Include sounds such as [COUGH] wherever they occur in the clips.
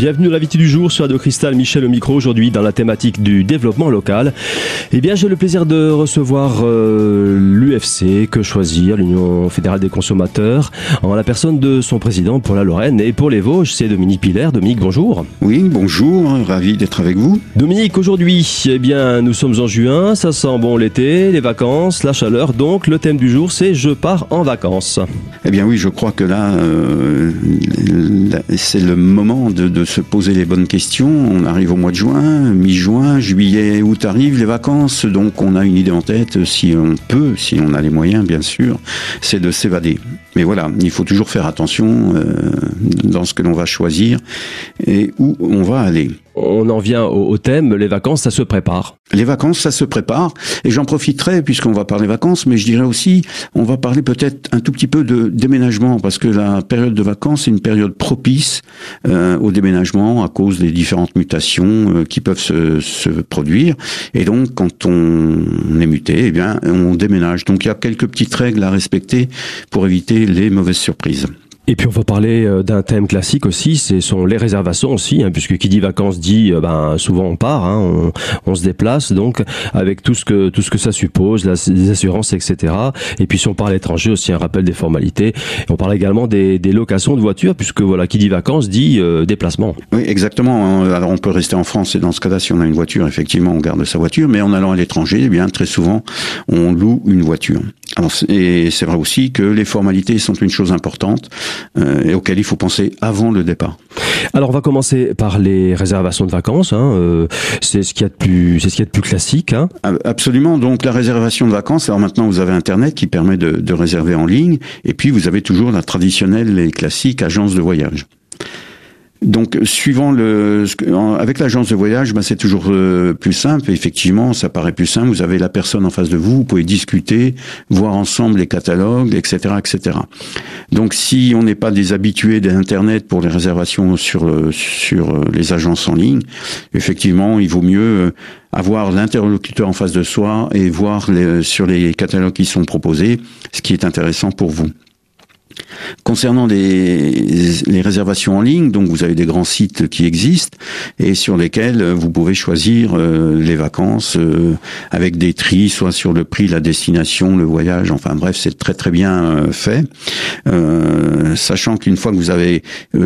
Bienvenue à l'invité du jour sur Radio Cristal, Michel au micro aujourd'hui dans la thématique du développement local. Eh bien, j'ai le plaisir de recevoir euh, l'UFC, que choisir, l'Union fédérale des consommateurs, en la personne de son président pour la Lorraine et pour les Vosges, c'est Dominique Piller. Dominique, bonjour. Oui, bonjour, ravi d'être avec vous. Dominique, aujourd'hui, eh bien, nous sommes en juin, ça sent bon l'été, les vacances, la chaleur, donc le thème du jour, c'est je pars en vacances. Eh bien oui, je crois que là, euh, c'est le moment de, de se poser les bonnes questions. On arrive au mois de juin, mi-juin, juillet, août arrive les vacances, donc on a une idée en tête, si on peut, si on a les moyens bien sûr, c'est de s'évader. Mais voilà, il faut toujours faire attention euh, dans ce que l'on va choisir et où on va aller. On en vient au, thème, les vacances, ça se prépare. Les vacances, ça se prépare. Et j'en profiterai, puisqu'on va parler vacances, mais je dirais aussi, on va parler peut-être un tout petit peu de déménagement, parce que la période de vacances est une période propice euh, au déménagement à cause des différentes mutations euh, qui peuvent se, se, produire. Et donc, quand on est muté, eh bien, on déménage. Donc, il y a quelques petites règles à respecter pour éviter les mauvaises surprises. Et puis on va parler euh, d'un thème classique aussi, ce sont les réservations aussi, hein, puisque qui dit vacances dit euh, ben souvent on part, hein, on, on, se déplace donc avec tout ce que tout ce que ça suppose, les assurances, etc. Et puis si on parle étranger aussi un rappel des formalités. On parle également des, des, locations de voitures, puisque voilà qui dit vacances dit euh, déplacement. Oui, exactement. Alors on peut rester en France et dans ce cas-là, si on a une voiture, effectivement, on garde sa voiture, mais en allant à l'étranger, eh bien très souvent on loue une voiture. Alors, et c'est vrai aussi que les formalités sont une chose importante euh, et auquel il faut penser avant le départ. Alors on va commencer par les réservations de vacances. Hein, euh, c'est ce qu'il y a de plus, c'est ce qu'il y a de plus classique. Hein. Absolument. Donc la réservation de vacances. Alors maintenant vous avez Internet qui permet de, de réserver en ligne, et puis vous avez toujours la traditionnelle et classique agence de voyage. Donc, suivant le, avec l'agence de voyage, ben, c'est toujours euh, plus simple. Effectivement, ça paraît plus simple. Vous avez la personne en face de vous, vous pouvez discuter, voir ensemble les catalogues, etc., etc. Donc, si on n'est pas des habitués d'Internet pour les réservations sur euh, sur euh, les agences en ligne, effectivement, il vaut mieux avoir l'interlocuteur en face de soi et voir sur les catalogues qui sont proposés ce qui est intéressant pour vous. Concernant les, les, réservations en ligne, donc vous avez des grands sites qui existent et sur lesquels vous pouvez choisir euh, les vacances euh, avec des tris, soit sur le prix, la destination, le voyage, enfin bref, c'est très très bien euh, fait. sachant qu'une fois que vous avez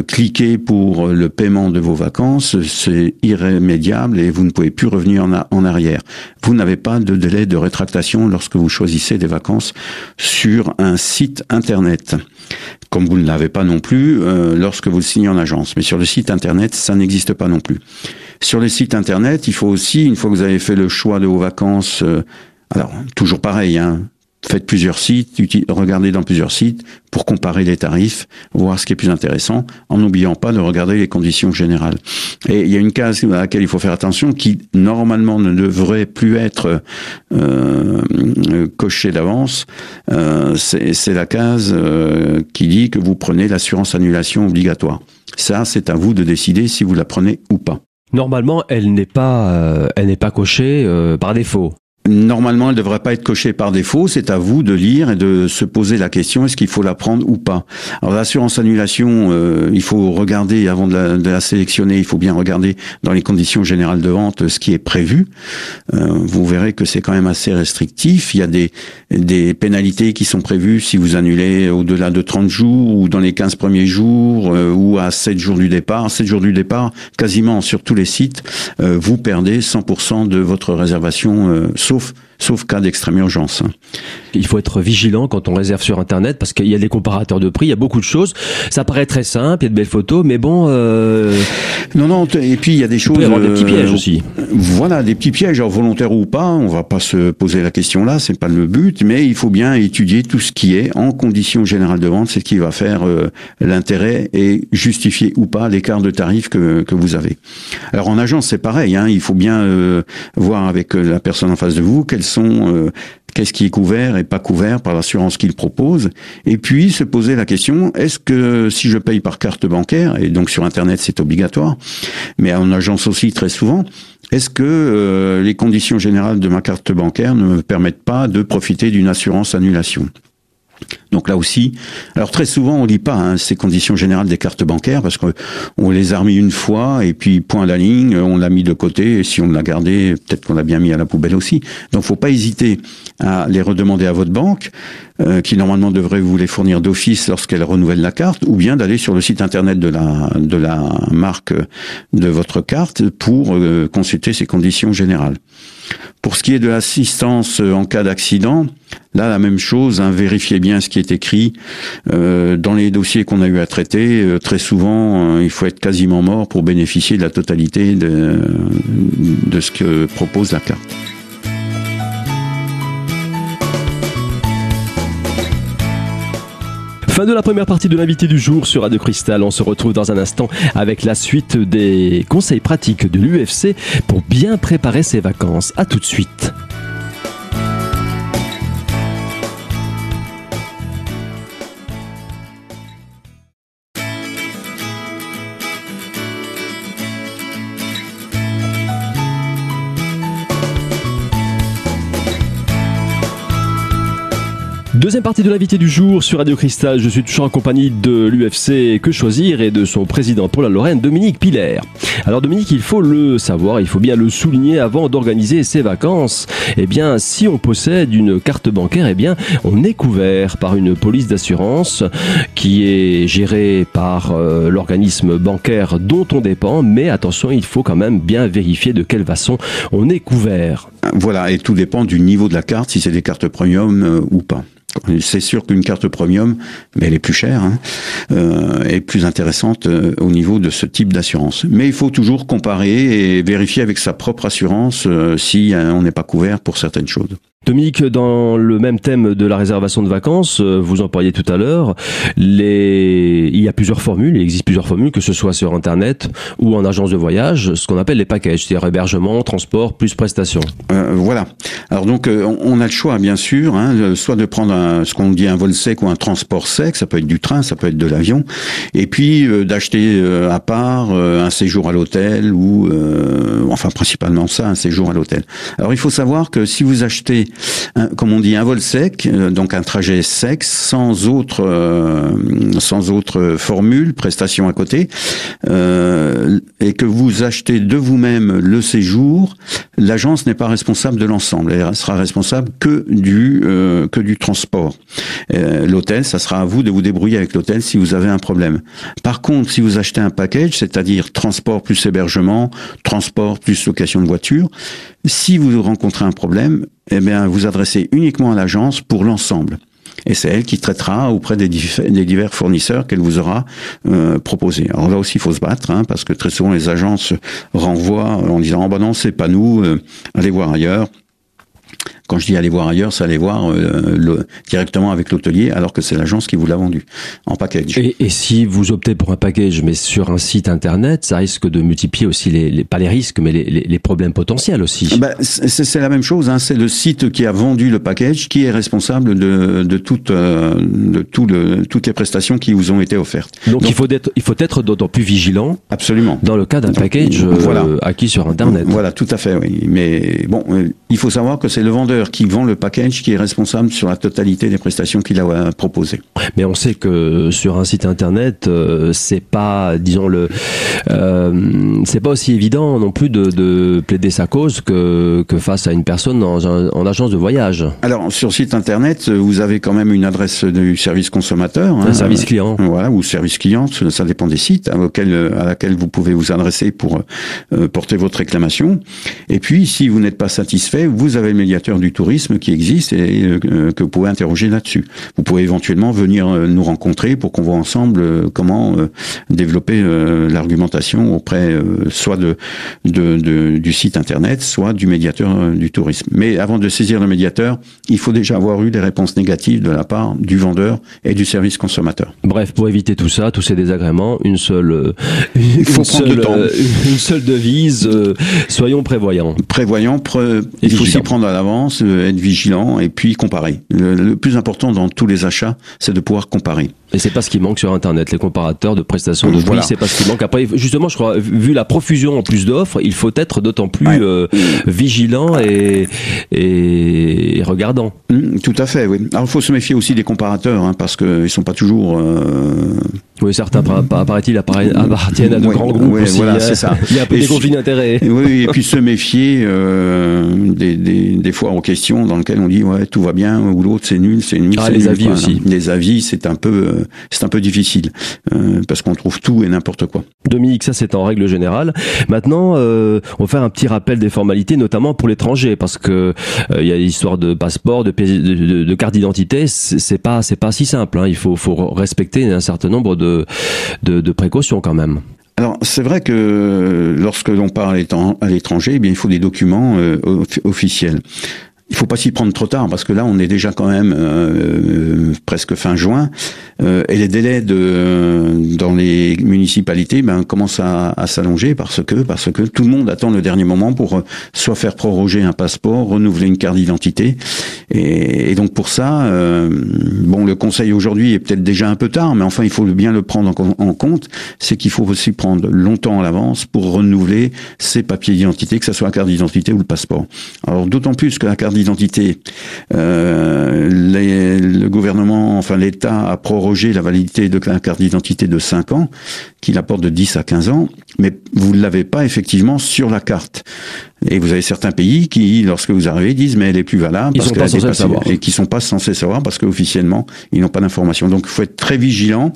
cliqué pour le paiement de vos vacances, c'est irrémédiable et vous ne pouvez plus revenir en, en arrière. Vous n'avez pas de délai de rétractation lorsque vous choisissez des vacances sur un site internet comme vous ne l'avez pas non plus euh, lorsque vous le signez en agence. Mais sur le site internet, ça n'existe pas non plus. Sur les sites internet, il faut aussi, une fois que vous avez fait le choix de vos vacances, euh, alors toujours pareil, hein, faites plusieurs sites, regardez dans plusieurs sites pour comparer les tarifs, voir ce qui est plus intéressant, en n'oubliant pas de regarder les conditions générales. Et il y a une case à laquelle il faut faire attention, qui normalement ne devrait plus être euh, cochée d'avance. Euh, C'est la case euh, qui dit que vous prenez l'assurance annulation obligatoire. Ça, c'est à vous de décider si vous la prenez ou pas. Normalement, elle n'est pas, euh, elle n'est pas cochée euh, par défaut. Normalement, elle ne devrait pas être cochée par défaut. C'est à vous de lire et de se poser la question est-ce qu'il faut la prendre ou pas? Alors l'assurance annulation, euh, il faut regarder avant de la, de la, sélectionner. Il faut bien regarder dans les conditions générales de vente ce qui est prévu. Euh, vous verrez que c'est quand même assez restrictif. Il y a des des pénalités qui sont prévues si vous annulez au-delà de 30 jours ou dans les 15 premiers jours euh, ou à 7 jours du départ. 7 jours du départ, quasiment sur tous les sites, euh, vous perdez 100% de votre réservation euh, sauf sauf cas d'extrême urgence. Il faut être vigilant quand on réserve sur Internet parce qu'il y a des comparateurs de prix, il y a beaucoup de choses. Ça paraît très simple, il y a de belles photos, mais bon. Euh... Non, non. Et puis il y a des choses. Il peut y avoir des petits pièges aussi. Voilà, des petits pièges, alors volontaires ou pas. On va pas se poser la question là, c'est pas le but, mais il faut bien étudier tout ce qui est en conditions générales de vente, c'est ce qui va faire euh, l'intérêt et justifier ou pas l'écart de tarif que, que vous avez. Alors en agence, c'est pareil. Hein, il faut bien euh, voir avec la personne en face de vous euh, qu'est-ce qui est couvert et pas couvert par l'assurance qu'il propose, et puis se poser la question est-ce que si je paye par carte bancaire et donc sur internet c'est obligatoire, mais en agence aussi très souvent, est-ce que euh, les conditions générales de ma carte bancaire ne me permettent pas de profiter d'une assurance annulation? Donc là aussi, alors très souvent on lit pas hein, ces conditions générales des cartes bancaires parce qu'on les a remis une fois et puis point à la ligne, on l'a mis de côté et si on l'a gardé, peut-être qu'on l'a bien mis à la poubelle aussi. Donc faut pas hésiter à les redemander à votre banque euh, qui normalement devrait vous les fournir d'office lorsqu'elle renouvelle la carte ou bien d'aller sur le site internet de la de la marque de votre carte pour euh, consulter ces conditions générales. Pour ce qui est de l'assistance euh, en cas d'accident, là la même chose, hein, vérifiez bien ce qui est écrit euh, dans les dossiers qu'on a eu à traiter. Euh, très souvent, il faut être quasiment mort pour bénéficier de la totalité de, de ce que propose la carte. Fin de la première partie de l'invité du jour sur Radio Cristal. On se retrouve dans un instant avec la suite des conseils pratiques de l'UFC pour bien préparer ses vacances. À tout de suite. Deuxième partie de l'invité du jour sur Radio Cristal. Je suis toujours en compagnie de l'UFC Que Choisir et de son président pour la Lorraine, Dominique Piller. Alors Dominique, il faut le savoir, il faut bien le souligner avant d'organiser ses vacances. Eh bien, si on possède une carte bancaire, eh bien, on est couvert par une police d'assurance qui est gérée par euh, l'organisme bancaire dont on dépend. Mais attention, il faut quand même bien vérifier de quelle façon on est couvert. Voilà, et tout dépend du niveau de la carte, si c'est des cartes premium euh, ou pas. C'est sûr qu'une carte premium, mais elle est plus chère, hein, euh, est plus intéressante euh, au niveau de ce type d'assurance. Mais il faut toujours comparer et vérifier avec sa propre assurance euh, si on n'est pas couvert pour certaines choses. Dominique, dans le même thème de la réservation de vacances, euh, vous en parliez tout à l'heure, les... il y a plusieurs formules, il existe plusieurs formules, que ce soit sur Internet ou en agence de voyage, ce qu'on appelle les packages, c'est-à-dire hébergement, transport, plus prestations. Euh, voilà. Alors donc, euh, on a le choix, bien sûr, hein, soit de prendre un, ce qu'on dit un vol sec ou un transport sec, ça peut être du train, ça peut être de l'avion, et puis d'acheter à part un séjour à l'hôtel ou, enfin principalement ça, un séjour à l'hôtel. Alors il faut savoir que si vous achetez comme on dit, un vol sec, euh, donc un trajet sec, sans autre, euh, sans autre formule, prestation à côté, euh, et que vous achetez de vous-même le séjour, l'agence n'est pas responsable de l'ensemble. Elle sera responsable que du que du transport. l'hôtel, ça sera à vous de vous débrouiller avec l'hôtel si vous avez un problème. Par contre, si vous achetez un package, c'est-à-dire transport plus hébergement, transport plus location de voiture, si vous rencontrez un problème, eh bien, vous adressez uniquement à l'agence pour l'ensemble. Et c'est elle qui traitera auprès des, divers fournisseurs qu'elle vous aura euh, proposé. Alors là aussi, il faut se battre, hein, parce que très souvent les agences renvoient en disant oh ben non, c'est pas nous, euh, allez voir ailleurs. Quand je dis aller voir ailleurs, c'est aller voir euh, le, directement avec l'hôtelier, alors que c'est l'agence qui vous l'a vendu en package. Et, et, si vous optez pour un package, mais sur un site internet, ça risque de multiplier aussi les, les pas les risques, mais les, les, problèmes potentiels aussi. Ben, c'est la même chose. Hein, c'est le site qui a vendu le package qui est responsable de, de toute euh, de tout le, toutes les prestations qui vous ont été offertes. Donc, il faut être il faut être d'autant plus vigilant. Absolument. Dans le cas d'un package euh, acquis sur internet. Voilà, tout à fait. Oui. Mais bon, il faut savoir que c'est le vendeur qui vend le package qui est responsable sur la totalité des prestations qu'il a proposées. Mais on sait que sur un site internet, euh, c'est pas, disons le, euh, c'est pas aussi évident non plus de, de, plaider sa cause que, que face à une personne dans un, en agence de voyage. Alors sur site internet, vous avez quand même une adresse du service consommateur, hein, un service client, voilà, ou service client, ça dépend des sites hein, auxquels, à laquelle vous pouvez vous adresser pour euh, porter votre réclamation. Et puis si vous n'êtes pas satisfait, vous avez le médiateur du tourisme qui existe et euh, que vous pouvez interroger là-dessus. Vous pouvez éventuellement venir euh, nous rencontrer pour qu'on voit ensemble euh, comment développer l'argumentation auprès soit de, de, du site internet, soit du médiateur du tourisme. Mais avant de saisir le médiateur, il faut déjà avoir eu des réponses négatives de la part du vendeur et du service consommateur. Bref, pour éviter tout ça, tous ces désagréments, une seule, [LAUGHS] il faut une, seule, une seule devise, soyons prévoyants. Prévoyants, il faut s'y prendre à l'avance, être vigilant et puis comparer. Le, plus important dans tous les achats, c'est de pouvoir comparer. Et c'est pas ce qui manque sur Internet, les comparateurs de prestations de prix, c'est pas ce qui manque. Après, justement, je crois, vu la profusion en plus d'offres, il faut être d'autant plus euh, vigilant et, et, regardant. Mmh, tout à fait, oui. Alors, il faut se méfier aussi des comparateurs, hein, parce qu'ils sont pas toujours... Euh... Oui, certains, paraît-il, appartiennent à de grands groupes aussi. Voilà, c'est ça. [LAUGHS] Il y a un peu des conflits d'intérêts. [LAUGHS] Oui, et puis [LAUGHS] se méfier euh, des, des, des foires en question dans lesquelles on dit ouais tout va bien ou l'autre c'est nul, c'est nul. Ah, les avis aussi. Les avis, c'est un peu, c'est un peu difficile euh, parce qu'on trouve tout et n'importe quoi. Dominique, ça c'est en règle générale. Maintenant, euh, on va faire un petit rappel des formalités, notamment pour l'étranger, parce que euh, il y a l'histoire de passeport, de, de, de carte d'identité. C'est pas, c'est pas si simple. Hein. Il faut, faut respecter un certain nombre de, de, de précautions quand même. Alors c'est vrai que lorsque l'on part à l'étranger, eh bien il faut des documents euh, officiels il faut pas s'y prendre trop tard parce que là on est déjà quand même euh, presque fin juin euh, et les délais de dans les municipalités ben commencent à, s'allonger parce que parce que tout le monde attend le dernier moment pour euh, soit faire proroger un passeport, renouveler une carte d'identité et, et, donc pour ça euh, bon le conseil aujourd'hui est peut-être déjà un peu tard mais enfin il faut bien le prendre en, compte c'est qu'il faut aussi prendre longtemps à l'avance pour renouveler ses papiers d'identité que ce soit la carte d'identité ou le passeport. Alors d'autant plus que la carte. Euh, le gouvernement, enfin l'État a prorogé la validité de la carte d'identité de 5 ans, qui la de 10 à 15 ans, mais vous ne l'avez pas effectivement sur la carte. Et vous avez certains pays qui, lorsque vous arrivez, disent mais elle est plus valable parce qu'elle savoir. et qui sont pas censés savoir parce qu'officiellement ils n'ont pas d'informations. Donc il faut être très vigilant.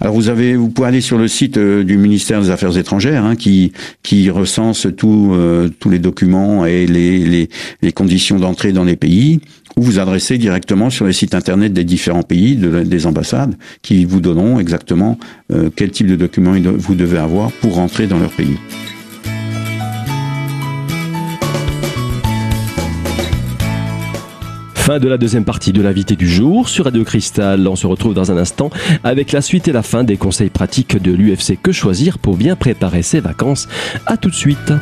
Alors vous avez, vous pouvez aller sur le site euh, du ministère des Affaires étrangères hein, qui qui recense tout, euh, tous les documents et les les, les conditions d'entrée dans les pays ou vous adressez directement sur les sites internet des différents pays, de, des ambassades, qui vous donneront exactement euh, quel type de documents vous devez avoir pour rentrer dans leur pays. Fin de la deuxième partie de l'invité du jour sur Radio Cristal. On se retrouve dans un instant avec la suite et la fin des conseils pratiques de l'UFC Que choisir pour bien préparer ses vacances. À tout de suite.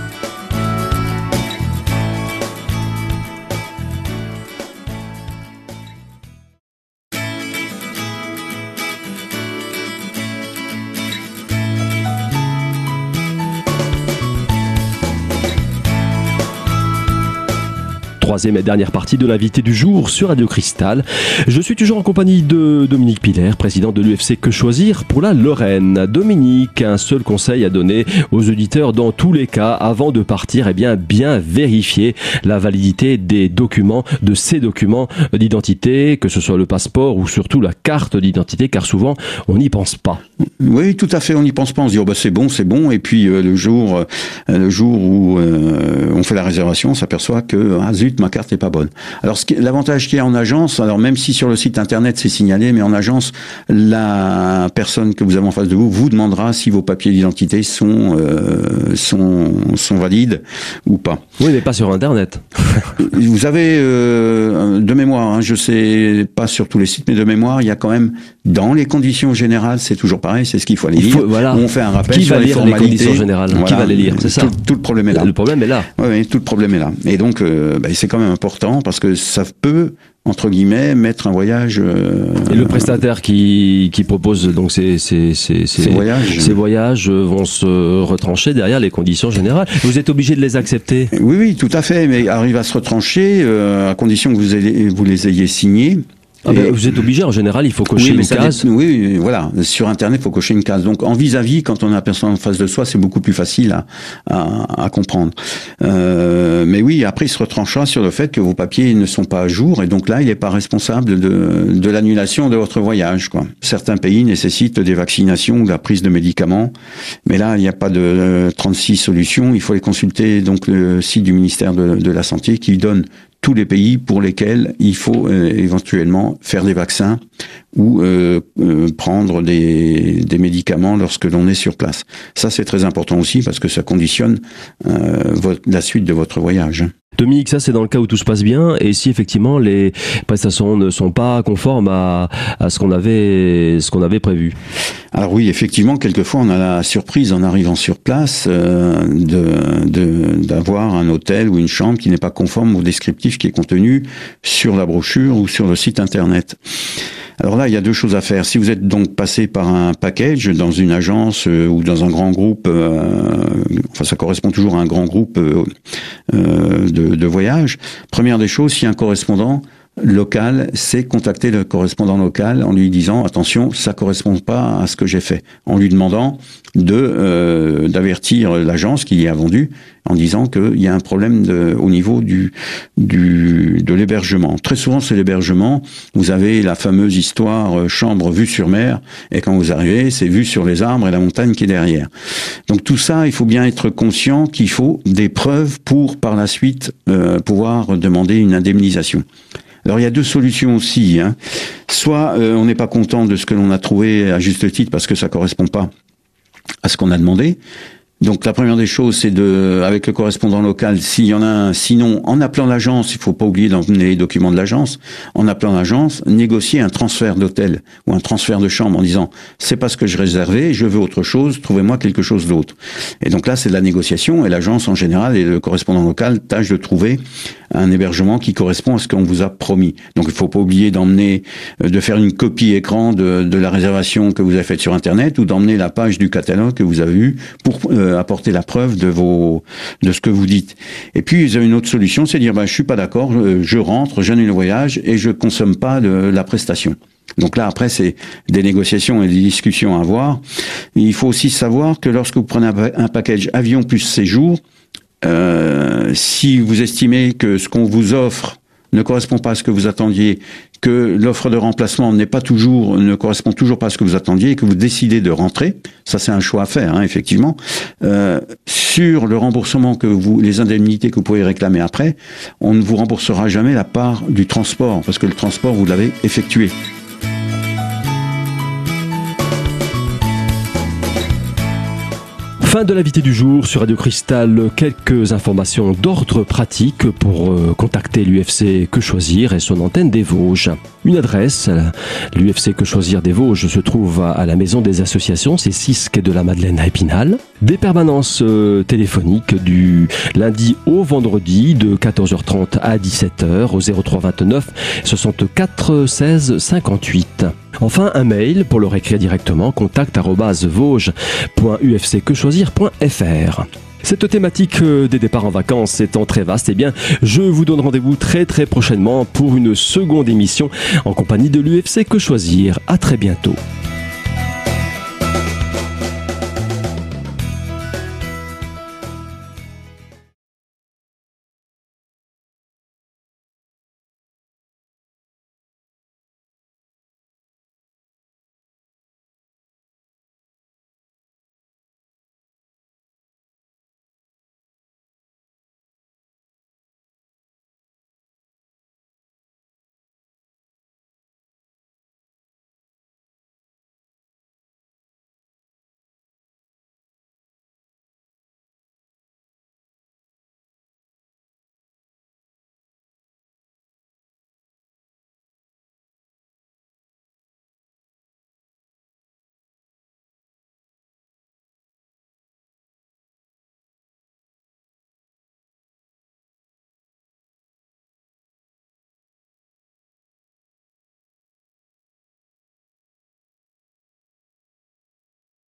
Troisième et dernière partie de l'invité du jour sur Radio Cristal. Je suis toujours en compagnie de Dominique Piller, président de l'UFC Que Choisir pour la Lorraine. Dominique, un seul conseil à donner aux auditeurs dans tous les cas avant de partir, eh bien, bien vérifier la validité des documents, de ces documents d'identité, que ce soit le passeport ou surtout la carte d'identité, car souvent on n'y pense pas. Oui, tout à fait, on n'y pense pas. On se dit oh bah c'est bon, c'est bon, et puis euh, le jour, euh, le jour où euh, on fait la réservation, on s'aperçoit que ah zut, ma carte est pas bonne. Alors l'avantage qu'il y a en agence, alors même si sur le site internet c'est signalé, mais en agence, la personne que vous avez en face de vous vous demandera si vos papiers d'identité sont, euh, sont sont valides ou pas. Oui, mais pas sur internet. vous avez euh, de mémoire, hein, je sais pas sur tous les sites, mais de mémoire, il y a quand même dans les conditions générales, c'est toujours pareil, c'est ce qu'il faut aller lire. voilà. On fait un rappel Qui sur va les lire formalités. les conditions générales? Qui va les lire? C'est ça. Tout, tout, le problème est là. Le problème est là. Oui tout le problème est là. Et donc, euh, bah, c'est quand même important parce que ça peut entre guillemets mettre un voyage euh, et le prestataire qui, qui propose donc ces, ces, ces, ces voyages. ces voyages vont se retrancher derrière les conditions générales. Vous êtes obligé de les accepter. Oui oui tout à fait mais arrive à se retrancher euh, à condition que vous, ayez, vous les ayez signés ah ben, vous êtes obligé, en général, il faut cocher oui, une case. Oui, voilà. Sur Internet, il faut cocher une case. Donc, en vis-à-vis, quand on a la personne en face de soi, c'est beaucoup plus facile à, à, à comprendre. Euh, mais oui, après, il se retranchera sur le fait que vos papiers ne sont pas à jour, et donc là, il n'est pas responsable de, de l'annulation de votre voyage. Quoi. Certains pays nécessitent des vaccinations ou de la prise de médicaments, mais là, il n'y a pas de 36 solutions. Il faut les consulter donc le site du ministère de, de la Santé qui donne tous les pays pour lesquels il faut euh, éventuellement faire des vaccins ou euh, euh, prendre des, médicaments lorsque l'on est sur place. Ça, c'est très important aussi parce que ça conditionne la suite de votre voyage. Dominique, ça c'est dans le cas où tout se passe bien et si effectivement les prestations ne sont pas conformes à, ce qu'on avait ce avait prévu. Alors oui, effectivement, quelquefois on a la surprise en arrivant sur place euh, de d'avoir un hôtel ou une chambre qui n'est pas conforme au descriptif qui est contenu sur la brochure ou sur le site internet. Alors là, il y a deux choses à faire. Si vous êtes donc passé par un package dans une agence euh, ou dans un grand groupe, euh, enfin ça correspond toujours à un grand groupe euh, de, de voyage, première des choses, si un correspondant local, c'est contacter le correspondant local en lui disant attention, ça correspond pas à ce que j'ai fait, en lui demandant de euh, d'avertir l'agence qui y a vendu en disant qu'il y a un problème au niveau du, du de l'hébergement. Très souvent, c'est l'hébergement. Vous avez la fameuse histoire euh, chambre vue sur mer, et quand vous arrivez, c'est vue sur les arbres et la montagne qui est derrière. Donc tout ça, il faut bien être conscient qu'il faut des preuves pour par la suite euh, pouvoir demander une indemnisation. Alors il y a deux solutions aussi. Hein. Soit euh, on n'est pas content de ce que l'on a trouvé à juste titre parce que ça correspond pas à ce qu'on a demandé. Donc la première des choses, c'est de, avec le correspondant local, s'il y en a un, sinon en appelant l'agence, il faut pas oublier d'emmener les documents de l'agence, en appelant l'agence, négocier un transfert d'hôtel ou un transfert de chambre en disant c'est pas ce que je réservais, je veux autre chose, trouvez-moi quelque chose d'autre. Et donc là, c'est de la négociation et l'agence en général et le correspondant local tâche de trouver un hébergement qui correspond à ce qu'on vous a promis. Donc il faut pas oublier d'emmener, euh, de faire une copie écran de, de la réservation que vous avez faite sur Internet ou d'emmener la page du catalogue que vous avez eu pour euh, apporter la preuve de vos, de ce que vous dites. Et puis vous avez une autre solution, c'est dire bah, je suis pas d'accord, je, je rentre, j'annule le voyage et je consomme pas de la prestation. Donc là, après, c'est des négociations et des discussions à avoir. Il faut aussi savoir que lorsque vous prenez un package avion plus séjour, euh, si vous estimez que ce qu'on vous offre ne correspond pas à ce que vous attendiez, que l'offre de remplacement n'est pas toujours, ne correspond toujours pas à ce que vous attendiez, et que vous décidez de rentrer, ça c'est un choix à faire, hein, effectivement. Euh, sur le remboursement que vous, les indemnités que vous pouvez réclamer après, on ne vous remboursera jamais la part du transport, parce que le transport vous l'avez effectué. Fin de l'invité du jour sur Radio Cristal. Quelques informations d'ordre pratique pour euh, contacter l'UFC Que Choisir et son antenne des Vosges. Une adresse, l'UFC Que Choisir des Vosges se trouve à la maison des associations, c'est 6 quai de la Madeleine à Épinal. Des permanences euh, téléphoniques du lundi au vendredi de 14h30 à 17h au 03 29 64 16 58. Enfin, un mail pour le réécrire directement, contact.vosges.ufcquechoisir.fr. Cette thématique euh, des départs en vacances étant très vaste, eh bien, je vous donne rendez-vous très très prochainement pour une seconde émission en compagnie de l'UFC Que Choisir. À très bientôt.